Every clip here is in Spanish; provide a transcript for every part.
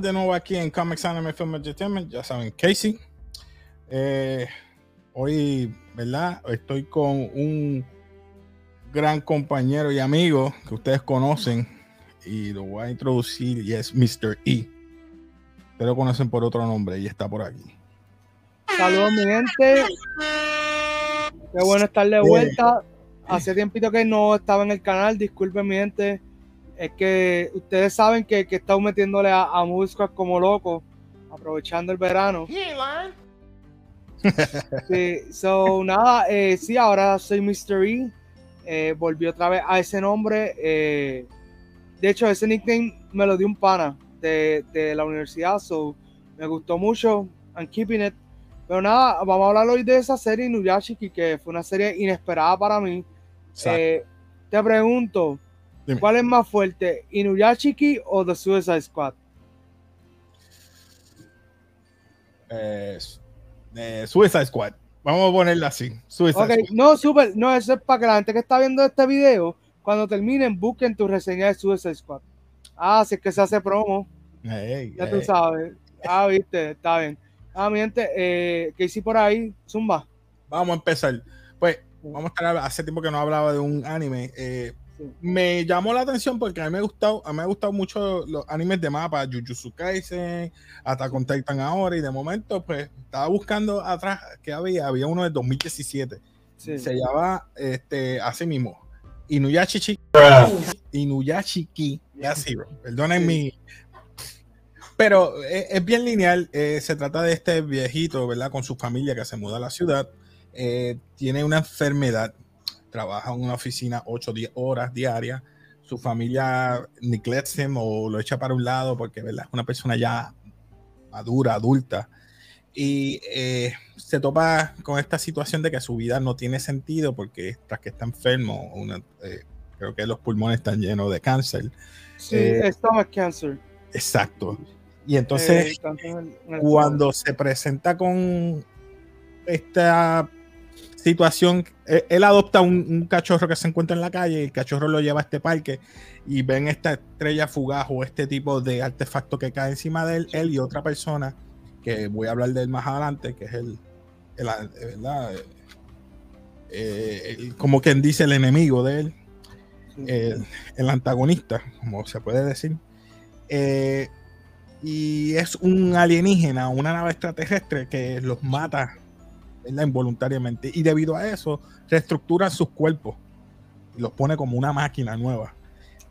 de nuevo aquí en Comics Anime Film Entertainment, ya saben, Casey. Eh, hoy, ¿verdad? Estoy con un gran compañero y amigo que ustedes conocen y lo voy a introducir y es Mr. E. Ustedes lo conocen por otro nombre y está por aquí. Saludos, mi gente. Qué bueno estar de vuelta. Hace tiempito que no estaba en el canal, disculpen mi gente es que ustedes saben que, que estamos metiéndole a, a como loco, aprovechando el verano. sí, so nada, eh, sí, ahora soy Mr. E. Eh, volví otra vez a ese nombre. Eh, de hecho, ese nickname me lo dio un pana de, de, la universidad, so me gustó mucho. I'm keeping it. Pero nada, vamos a hablar hoy de esa serie Inuyashiki, que fue una serie inesperada para mí. te pregunto, ¿Cuál es más fuerte, Inuyashiki o The Suicide Squad? Eh, eh, Suicide Squad. Vamos a ponerla así. Suicide No, super, no, eso es para que la gente que está viendo este video, cuando terminen, busquen tu reseña de Suicide Squad. Ah, si es que se hace promo. ya tú sabes. Ah, viste, está bien. Ah, mi gente, eh, ¿qué hice por ahí? Zumba. Vamos a empezar. Pues, vamos a estar, hace tiempo que no hablaba de un anime. Eh, me llamó la atención porque a mí me ha gustado, a mí me ha gustado mucho los animes de mapa, Jujutsu Kaisen, hasta con Titan ahora, y de momento, pues, estaba buscando atrás que había, había uno de 2017. Se llamaba este, así mismo, Inuyashiki, Inuyashiki Zero. Perdonen mi. Pero es, es bien lineal. Eh, se trata de este viejito, ¿verdad? Con su familia que se muda a la ciudad. Eh, tiene una enfermedad trabaja en una oficina 8 10 horas diarias, su familia neglects him o lo echa para un lado porque ¿verdad? es una persona ya madura, adulta, y eh, se topa con esta situación de que su vida no tiene sentido porque tras que está enfermo, eh, creo que los pulmones están llenos de cáncer. Sí, eh, stomach cancer. Exacto. Y entonces, cuando se presenta con esta situación, eh, él adopta un, cachorro que se encuentra en la calle, y el cachorro lo lleva a este parque y ven esta estrella fugaz o este tipo de artefacto que cae encima de él, él y otra persona, que voy a hablar de él más adelante, que es el, el. Eh, como quien dice el enemigo de él, el, antagonista, como se puede decir. Eh, y es un alienígena, una nave extraterrestre que los mata involuntariamente. Y debido a eso, reestructura sus cuerpos y los pone como una máquina nueva.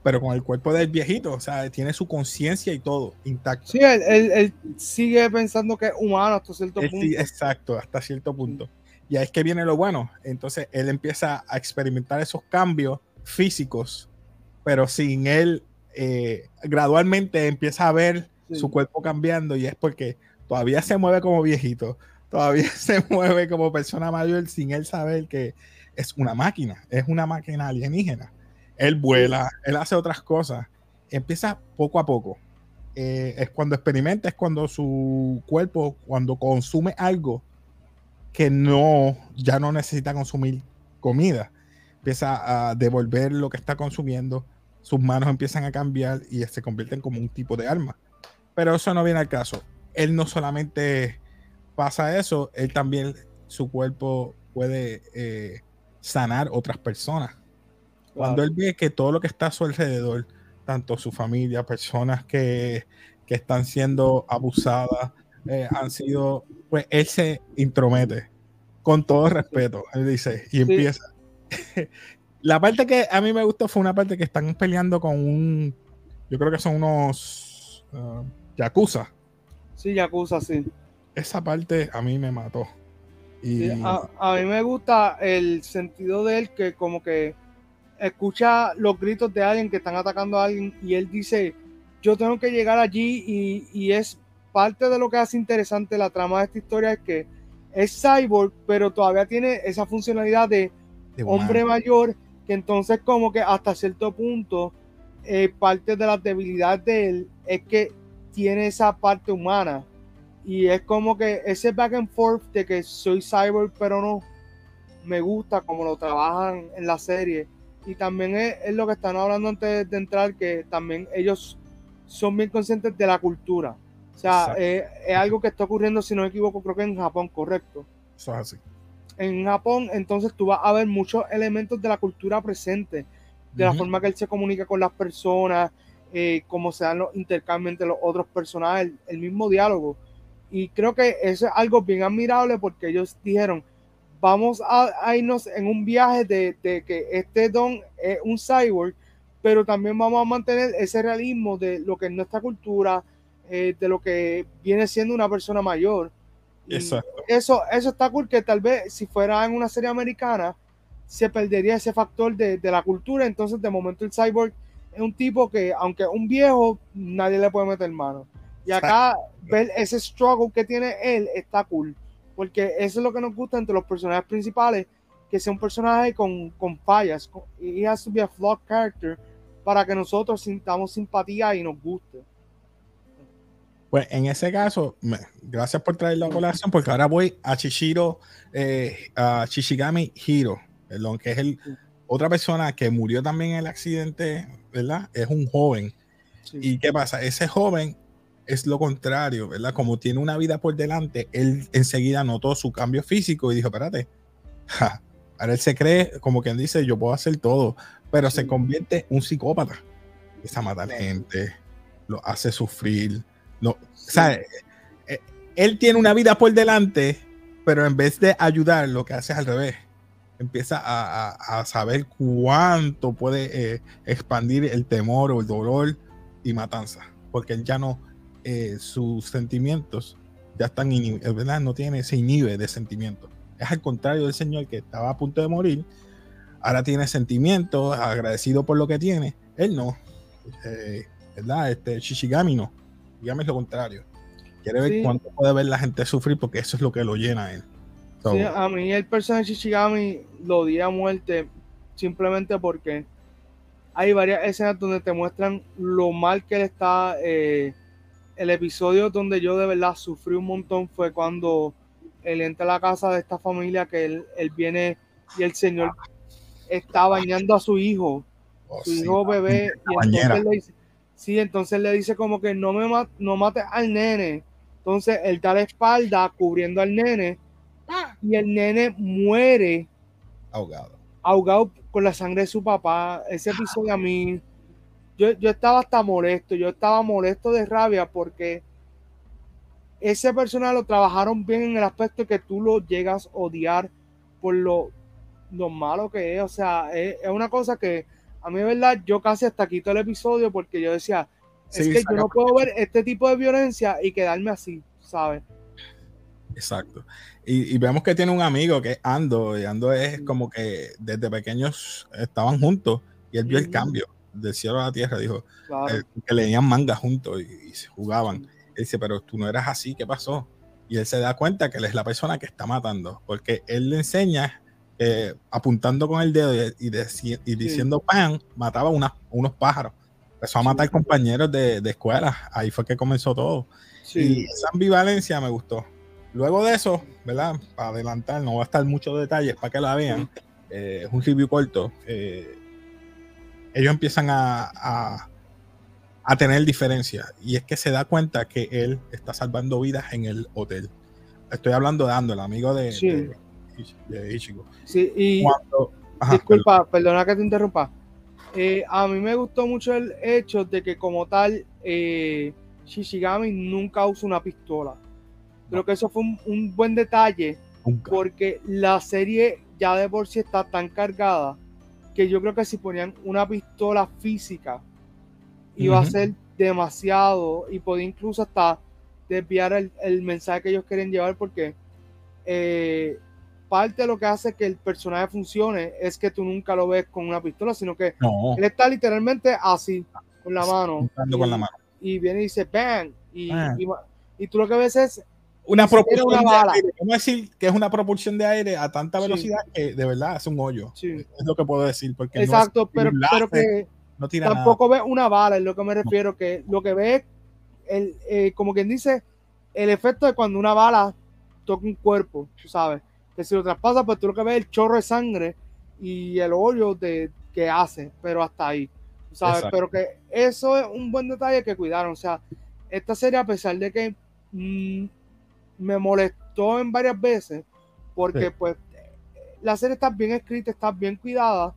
Pero con el cuerpo del viejito, o sea, tiene su conciencia y todo intacto. Sí, él, sigue pensando que es humano hasta cierto punto. exacto, hasta cierto punto. Y ahí es que viene lo bueno. Entonces él empieza a experimentar esos cambios físicos, pero sin él eh, gradualmente empieza a ver su cuerpo cambiando y es porque todavía se mueve como viejito, todavía se mueve como persona mayor sin él saber que es una máquina, es una máquina alienígena. Él vuela, él hace otras cosas. Empieza poco a poco. Eh, es cuando experimenta, es cuando su cuerpo, cuando consume algo que no, ya no necesita consumir comida, empieza a devolver lo que está consumiendo, sus manos empiezan a cambiar y se convierten como un tipo de arma. Pero eso no viene al caso. Él no solamente pasa eso, él también, su cuerpo puede eh, sanar otras personas. Cuando él ve que todo lo que está a su alrededor, tanto su familia, personas que, que están siendo abusadas, eh, han sido, pues él se intromete con todo respeto, él dice, y empieza. La parte que a mí me gustó fue una parte que están peleando con un, yo creo que son unos uh, yakuza. Sí, yakuza, sí esa parte a mí me mató. Y... a, mí me gusta el sentido de él que como que escucha los gritos de alguien que están atacando a alguien y él dice, yo tengo que llegar allí y, y es parte de lo que hace interesante la trama de esta historia es que es cyborg, pero todavía tiene esa funcionalidad de, hombre mayor, que entonces como que hasta cierto punto eh, parte de la debilidad de él es que tiene esa parte humana y es como que ese back and forth de que soy cyborg, pero no, me gusta como lo trabajan en la serie. Y también es, lo que están hablando antes de entrar, que también ellos son bien conscientes de la cultura. O sea, eh, es algo que está ocurriendo, si no me equivoco, creo que en Japón, correcto. Eso es así. En Japón, entonces tú vas a ver muchos elementos de la cultura presente, de la forma que él se comunica con las personas, eh, cómo se dan los intercambios entre los otros personajes, el, mismo diálogo. Y creo que eso es algo bien admirable porque ellos dijeron, vamos a, irnos en un viaje de, de, que este don es un cyborg, pero también vamos a mantener ese realismo de lo que es nuestra cultura, eh, de lo que viene siendo una persona mayor. Eso, eso está cool que tal vez si fuera en una serie americana se perdería ese factor de, la cultura. Entonces, de momento, el cyborg es un tipo que, aunque es un viejo, nadie le puede meter mano. Y acá, ver ese struggle que tiene él está cool. Porque eso es lo que nos gusta entre los personajes principales, que sea un personaje con, con fallas. Y has to be a flawed character para que nosotros sintamos simpatía y nos guste. Pues en ese caso, gracias por traer la colación, porque ahora voy a Chishiro, eh, a Shishigami Hiro, perdón, que es el, otra persona que murió también en el accidente, ¿verdad? Es un joven. ¿Y qué pasa? Ese joven es lo contrario, ¿verdad? Como tiene una vida por delante, él enseguida notó su cambio físico y dijo, espérate, ahora él se cree, como quien dice, yo puedo hacer todo, pero se convierte en un psicópata. Empieza a matar gente, lo hace sufrir, no, eh, eh, él tiene una vida por delante, pero en vez de ayudar, lo que hace es al revés. Empieza a, saber cuánto puede eh, expandir el temor o el dolor y matanza, porque él ya no, sus sentimientos ya están ¿verdad? No tiene ese inhibe de sentimientos. Es al contrario del Señor que estaba a punto de morir, ahora tiene sentimientos, agradecido por lo que tiene. Él no, ¿verdad? Este Shishigami no dígame lo contrario. Quiere ver cuánto puede ver la gente sufrir porque eso es lo que lo llena a él. a mí el personaje Shishigami lo di a muerte simplemente porque hay varias escenas donde te muestran lo mal que él está. Eh, el episodio donde yo de verdad sufrí un montón fue cuando él entra a la casa de esta familia que él, viene y el señor está bañando a su hijo, oh, su hijo bebé, y entonces le dice, Sí, entonces le dice como que no me no mates al nene. Entonces él da la espalda cubriendo al nene y el nene muere ahogado. Ahogado con la sangre de su papá. Ese episodio a mí, yo, yo estaba hasta molesto, yo estaba molesto de rabia porque ese personaje lo trabajaron bien en el aspecto que tú lo llegas a odiar por lo, lo malo que es. O sea, es una cosa que a mí, de verdad, yo casi hasta quito el episodio porque yo decía, es que yo no puedo ver este tipo de violencia y quedarme así, ¿sabes? Exacto. Y, vemos que tiene un amigo que es Ando, y Ando es como que desde pequeños estaban juntos y él vio el cambio del cielo a la tierra, dijo eh, que leían manga juntos y, se jugaban. Él dice, pero tú no eras así, ¿qué pasó? Y él se da cuenta que él es la persona que está matando, porque él le enseña eh, apuntando con el dedo y, diciendo pan, mataba unos pájaros. Empezó a matar compañeros de, escuela. Ahí fue que comenzó todo. Y esa ambivalencia me gustó. Luego de eso, ¿verdad? Para adelantar, no va a estar muchos detalles para que la vean. Eh, es un review corto. Eh, ellos empiezan a, a, tener diferencias. Y es que se da cuenta que él está salvando vidas en el hotel. Estoy hablando de Ando, el amigo de, de Ichigo. Sí, y disculpa, perdona que te interrumpa. Eh, a mí me gustó mucho el hecho de que como tal eh, Shishigami nunca usa una pistola. Creo que eso fue un, buen detalle porque la serie ya de por sí está tan cargada que yo creo que si ponían una pistola física iba a ser demasiado y podía incluso hasta desviar el, mensaje que ellos quieren llevar porque eh, parte de lo que hace que el personaje funcione es que tú nunca lo ves con una pistola, sino que él está literalmente así, con la mano. Y, viene y dice bang. Y, y, tú lo que ves es una propulsión de aire. Vamos a decir que es una propulsión de aire a tanta velocidad que de verdad hace un hoyo. Es lo que puedo decir. Porque Exacto, pero, que no tampoco ve una bala, es lo que me refiero, que lo que ve el, eh, como quien dice, el efecto de cuando una bala toca un cuerpo, tú sabes que si lo traspasa, pues tú lo que ves es el chorro de sangre y el hoyo de, que hace, pero hasta ahí. ¿sabes? Pero que eso es un buen detalle que cuidaron. O sea, esta serie, a pesar de que mm, me molestó en varias veces, porque pues la serie está bien escrita, está bien cuidada,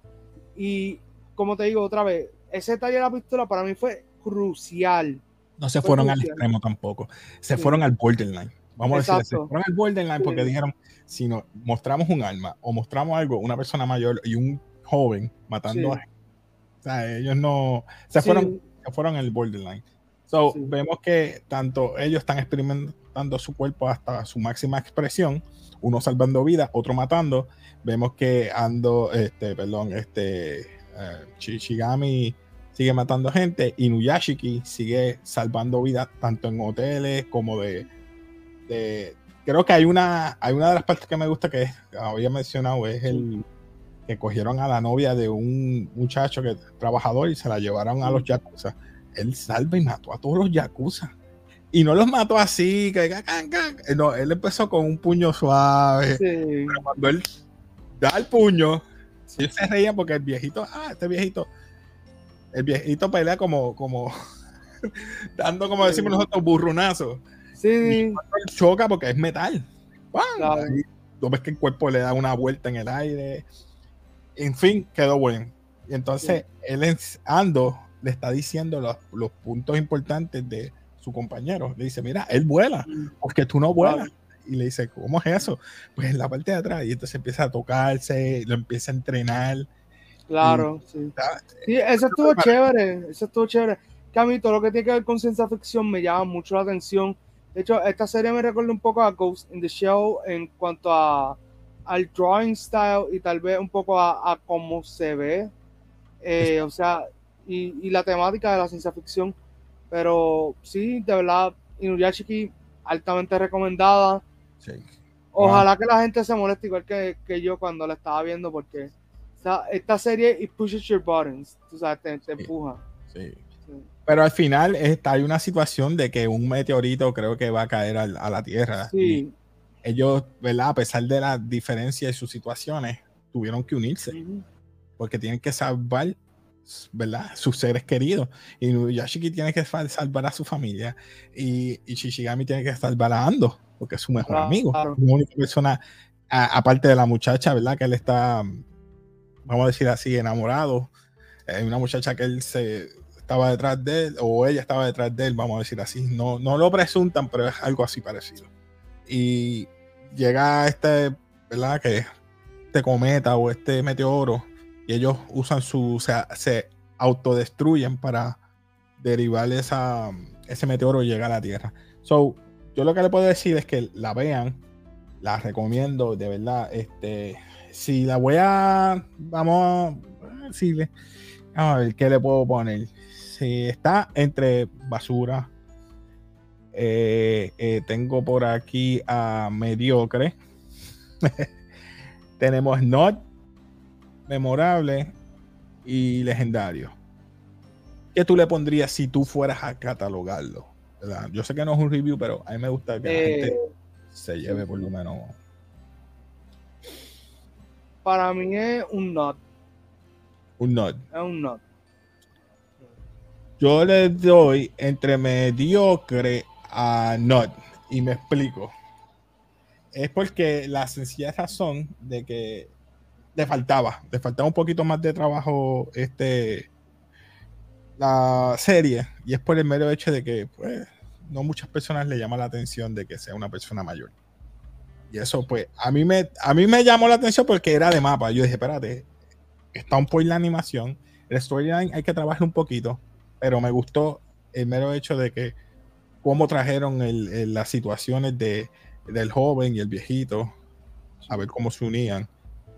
y como te digo otra vez, ese detalle de la pistola para mí fue crucial. No se fueron al extremo tampoco, se fueron al borderline. Vamos a decir, se fueron al borderline porque dijeron, si no mostramos un arma o mostramos algo, una persona mayor y un joven matando a o sea, ellos no se fueron, se fueron al borderline. So, vemos que tanto ellos están experimentando su cuerpo hasta su máxima expresión, uno salvando vidas, otro matando. Vemos que Ando, este, perdón, este uh, Shigami sigue matando gente y Nuyashiki sigue salvando vidas tanto en hoteles como de, de, creo que hay una hay una de las partes que me gusta que había mencionado es el que cogieron a la novia de un muchacho que trabajador y se la llevaron a los yakuza. Él salva y mató a todos los yakuza. Y no los mató así, que no, él empezó con un puño suave. Pero cuando él da el puño, ellos se reían porque el viejito, ah, este viejito, el viejito pelea como, como, dando como decimos nosotros, burrunazo. Sí. Y choca porque es metal. Claro. tú ves que el cuerpo le da una vuelta en el aire en fin, quedó bueno. Y entonces él Ando le está diciendo los, puntos importantes de su compañero. Le dice, mira, él vuela, porque tú no vuelas. Y le dice, ¿cómo es eso? Pues en la parte de atrás. Y entonces empieza a tocarse, lo empieza a entrenar. Claro, sí. sí. Eso estuvo chévere, eso estuvo chévere. Que a mí todo lo que tiene que ver con ciencia ficción me llama mucho la atención. De hecho, esta serie me recuerda un poco a Ghost in the Shell en cuanto a al drawing style y tal vez un poco a, cómo se ve, eh, o sea, y, la temática de la ciencia ficción. Pero sí, de verdad, Inuyashiki altamente recomendada. Ojalá que la gente se moleste igual que, yo cuando la estaba viendo, porque esta serie y pushes your buttons, tú sabes, te, empuja. Pero al final está, hay una situación de que un meteorito creo que va a caer a, la Tierra. Sí ellos, ¿verdad? A pesar de la diferencia de sus situaciones, tuvieron que unirse. Porque tienen que salvar, ¿verdad? Sus seres queridos. Y Yashiki tiene que salvar a su familia. Y, y Shishigami tiene que salvar a Ando, porque es su mejor amigo. La única persona, aparte de la muchacha, ¿verdad? Que él está, vamos a decir así, enamorado. Es una muchacha que él se estaba detrás de él, o ella estaba detrás de él, vamos a decir así. No, no lo presuntan, pero es algo así parecido y llega este, ¿verdad? Que este cometa o este meteoro ellos usan su, o sea, se autodestruyen para derivar esa, ese meteoro y llega a la Tierra. So, yo lo que le puedo decir es que la vean, la recomiendo, de verdad. Este, si la voy a, vamos a decirle, a ver qué le puedo poner. Si está entre basura, eh, eh, tengo por aquí a Mediocre. Tenemos Not, Memorable y Legendario. ¿Qué tú le pondrías si tú fueras a catalogarlo? Yo sé que no es un review, pero a mí me gusta que la gente eh, se lleve por lo menos. Para mí es un not. Un not. Es un not. Yo le doy entre mediocre a Not. Y me explico. Es porque la sencilla razón de que le faltaba, le faltaba un poquito más de trabajo este la serie y es por el mero hecho de que pues no muchas personas le llama la atención de que sea una persona mayor. Y eso pues a mí me a mí me llamó la atención porque era de mapa. Yo dije, espérate, está un poco la animación, el storyline hay que trabajar un poquito, pero me gustó el mero hecho de que cómo trajeron las situaciones de, del joven y el viejito, a ver cómo se unían.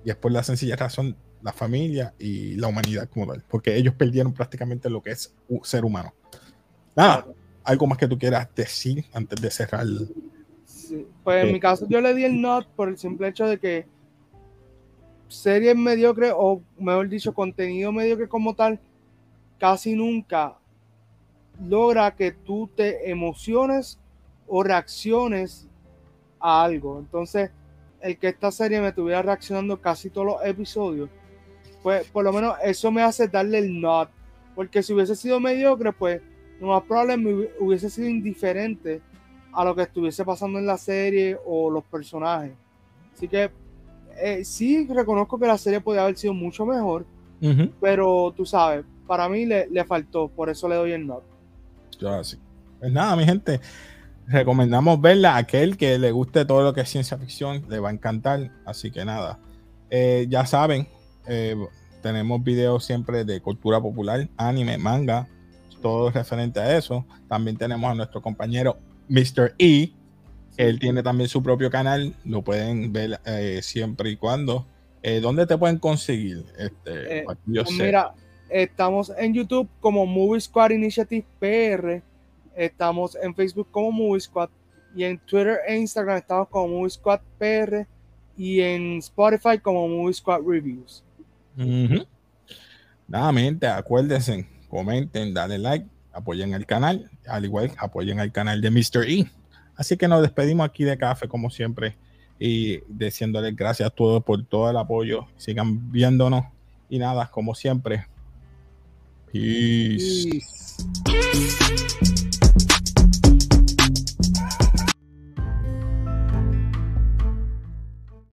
Y es por la sencilla razón, la familia y la humanidad como tal, porque ellos perdieron prácticamente lo que es ser humano. Nada, algo más que tú quieras decir antes de cerrar. Pues en mi caso yo le di el not por el simple hecho de que series mediocre o mejor dicho contenido mediocre como tal casi nunca logra que tú te emociones o reacciones a algo. Entonces, el que esta serie me estuviera reaccionando casi todos los episodios, pues por lo menos eso me hace darle el not. Porque si hubiese sido mediocre, pues lo más probable me hubiese sido indiferente a lo que estuviese pasando en la serie o los personajes. Así que eh, sí reconozco que la serie podría haber sido mucho mejor, pero tú sabes, para mí le, faltó, por eso le doy el no. Yo así. Pues nada, mi gente, recomendamos verla. Aquel que le guste todo lo que es ciencia ficción, le va a encantar. Así que nada, eh, ya saben, eh, tenemos videos siempre de cultura popular, anime, manga, todo referente a eso. También tenemos a nuestro compañero Mr. E. Él tiene también su propio canal, lo pueden ver eh, siempre y cuando. ¿Dónde te pueden conseguir? Este, pues mira, estamos en YouTube como Movie Squad Initiative PR Estamos en Facebook como Movie Squad y en Twitter e Instagram estamos como Movie Squad PR y en Spotify como Movie Squad Reviews. Uh acuérdense, comenten, dale like, apoyen el canal, al igual apoyen al canal de Mr. E. Así que nos despedimos aquí de café como siempre y diciéndoles gracias a todos por todo el apoyo. Sigan viéndonos y nada, como siempre. Peace. Peace.